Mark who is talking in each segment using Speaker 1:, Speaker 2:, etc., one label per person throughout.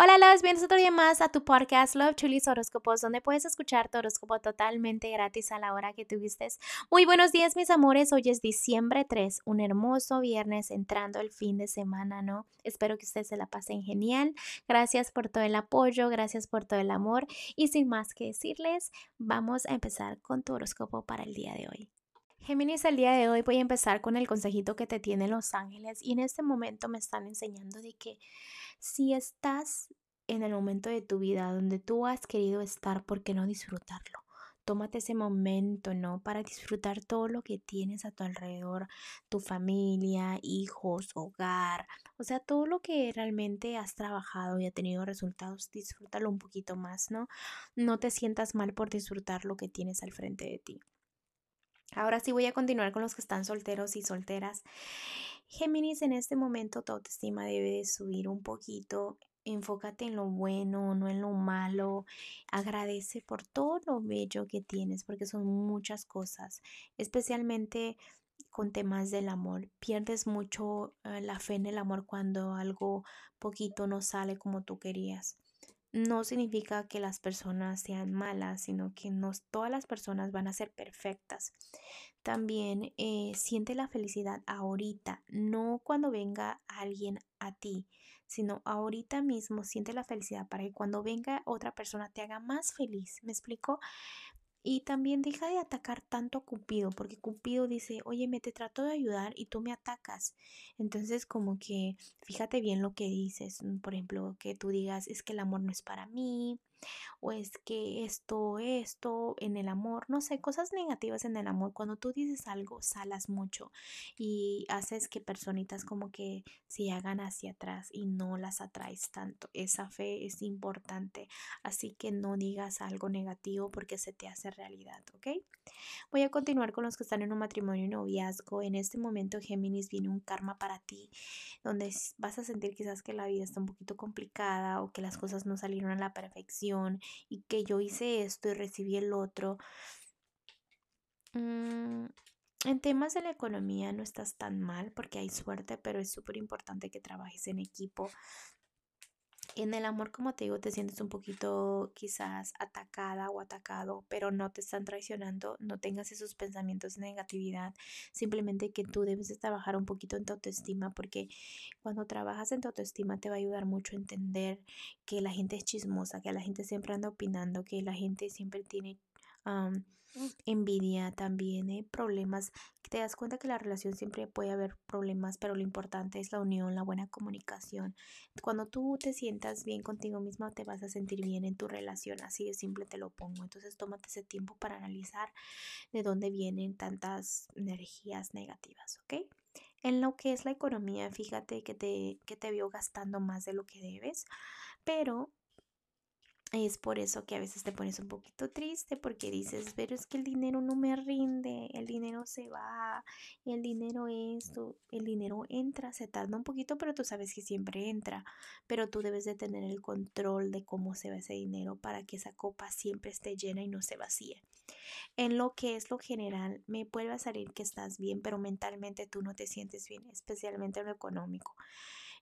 Speaker 1: Hola, los bienvenidos otro día más a tu podcast Love Chulis Horóscopos, donde puedes escuchar tu horóscopo totalmente gratis a la hora que tuviste. Muy buenos días, mis amores. Hoy es diciembre 3, un hermoso viernes entrando el fin de semana, ¿no? Espero que ustedes se la pasen genial. Gracias por todo el apoyo, gracias por todo el amor. Y sin más que decirles, vamos a empezar con tu horóscopo para el día de hoy. Géminis, el día de hoy voy a empezar con el consejito que te tienen los ángeles y en este momento me están enseñando de que si estás en el momento de tu vida donde tú has querido estar, ¿por qué no disfrutarlo? Tómate ese momento, ¿no? Para disfrutar todo lo que tienes a tu alrededor, tu familia, hijos, hogar, o sea, todo lo que realmente has trabajado y ha tenido resultados, disfrútalo un poquito más, ¿no? No te sientas mal por disfrutar lo que tienes al frente de ti. Ahora sí voy a continuar con los que están solteros y solteras. Géminis, en este momento tu autoestima debe de subir un poquito. Enfócate en lo bueno, no en lo malo. Agradece por todo lo bello que tienes, porque son muchas cosas, especialmente con temas del amor. Pierdes mucho eh, la fe en el amor cuando algo poquito no sale como tú querías no significa que las personas sean malas, sino que no todas las personas van a ser perfectas. También eh, siente la felicidad ahorita, no cuando venga alguien a ti, sino ahorita mismo siente la felicidad para que cuando venga otra persona te haga más feliz. ¿Me explico? Y también deja de atacar tanto a Cupido, porque Cupido dice, oye, me te trato de ayudar y tú me atacas. Entonces, como que fíjate bien lo que dices. Por ejemplo, que tú digas, es que el amor no es para mí, o es que esto, esto, en el amor, no sé, cosas negativas en el amor. Cuando tú dices algo, salas mucho y haces que personitas como que se hagan hacia atrás y no las atraes tanto. Esa fe es importante, así que no digas algo negativo porque se te hace realidad, ¿ok? Voy a continuar con los que están en un matrimonio y noviazgo. En este momento, Géminis, viene un karma para ti, donde vas a sentir quizás que la vida está un poquito complicada o que las cosas no salieron a la perfección y que yo hice esto y recibí el otro. Mm, en temas de la economía no estás tan mal porque hay suerte, pero es súper importante que trabajes en equipo, en el amor, como te digo, te sientes un poquito quizás atacada o atacado, pero no te están traicionando, no tengas esos pensamientos de negatividad, simplemente que tú debes de trabajar un poquito en tu autoestima, porque cuando trabajas en tu autoestima te va a ayudar mucho a entender que la gente es chismosa, que la gente siempre anda opinando, que la gente siempre tiene envidia también, ¿eh? problemas. Te das cuenta que la relación siempre puede haber problemas, pero lo importante es la unión, la buena comunicación. Cuando tú te sientas bien contigo misma, te vas a sentir bien en tu relación. Así de simple te lo pongo. Entonces, tómate ese tiempo para analizar de dónde vienen tantas energías negativas, ¿ok? En lo que es la economía, fíjate que te, que te vio gastando más de lo que debes, pero es por eso que a veces te pones un poquito triste porque dices, pero es que el dinero no me rinde, el dinero se va, el dinero esto, el dinero entra, se tarda un poquito, pero tú sabes que siempre entra, pero tú debes de tener el control de cómo se va ese dinero para que esa copa siempre esté llena y no se vacíe. En lo que es lo general, me puede salir que estás bien, pero mentalmente tú no te sientes bien, especialmente en lo económico.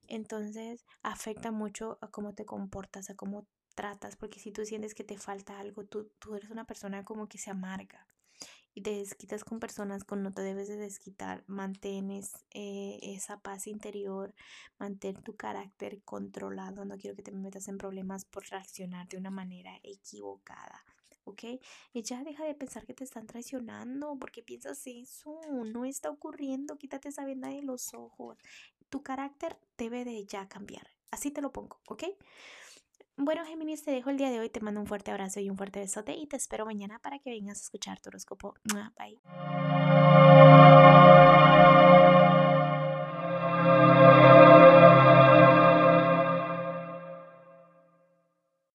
Speaker 1: Entonces afecta mucho a cómo te comportas, a cómo tratas, porque si tú sientes que te falta algo, tú, tú eres una persona como que se amarga y te desquitas con personas con no te debes de desquitar, mantienes eh, esa paz interior, mantén tu carácter controlado, no quiero que te metas en problemas por reaccionar de una manera equivocada. ¿ok? Y ya deja de pensar que te están traicionando, porque piensas eso, no está ocurriendo, quítate esa venda de los ojos. Tu carácter debe de ya cambiar, así te lo pongo, ¿ok? Bueno, Géminis, te dejo el día de hoy. Te mando un fuerte abrazo y un fuerte besote y te espero mañana para que vengas a escuchar tu horóscopo. Bye.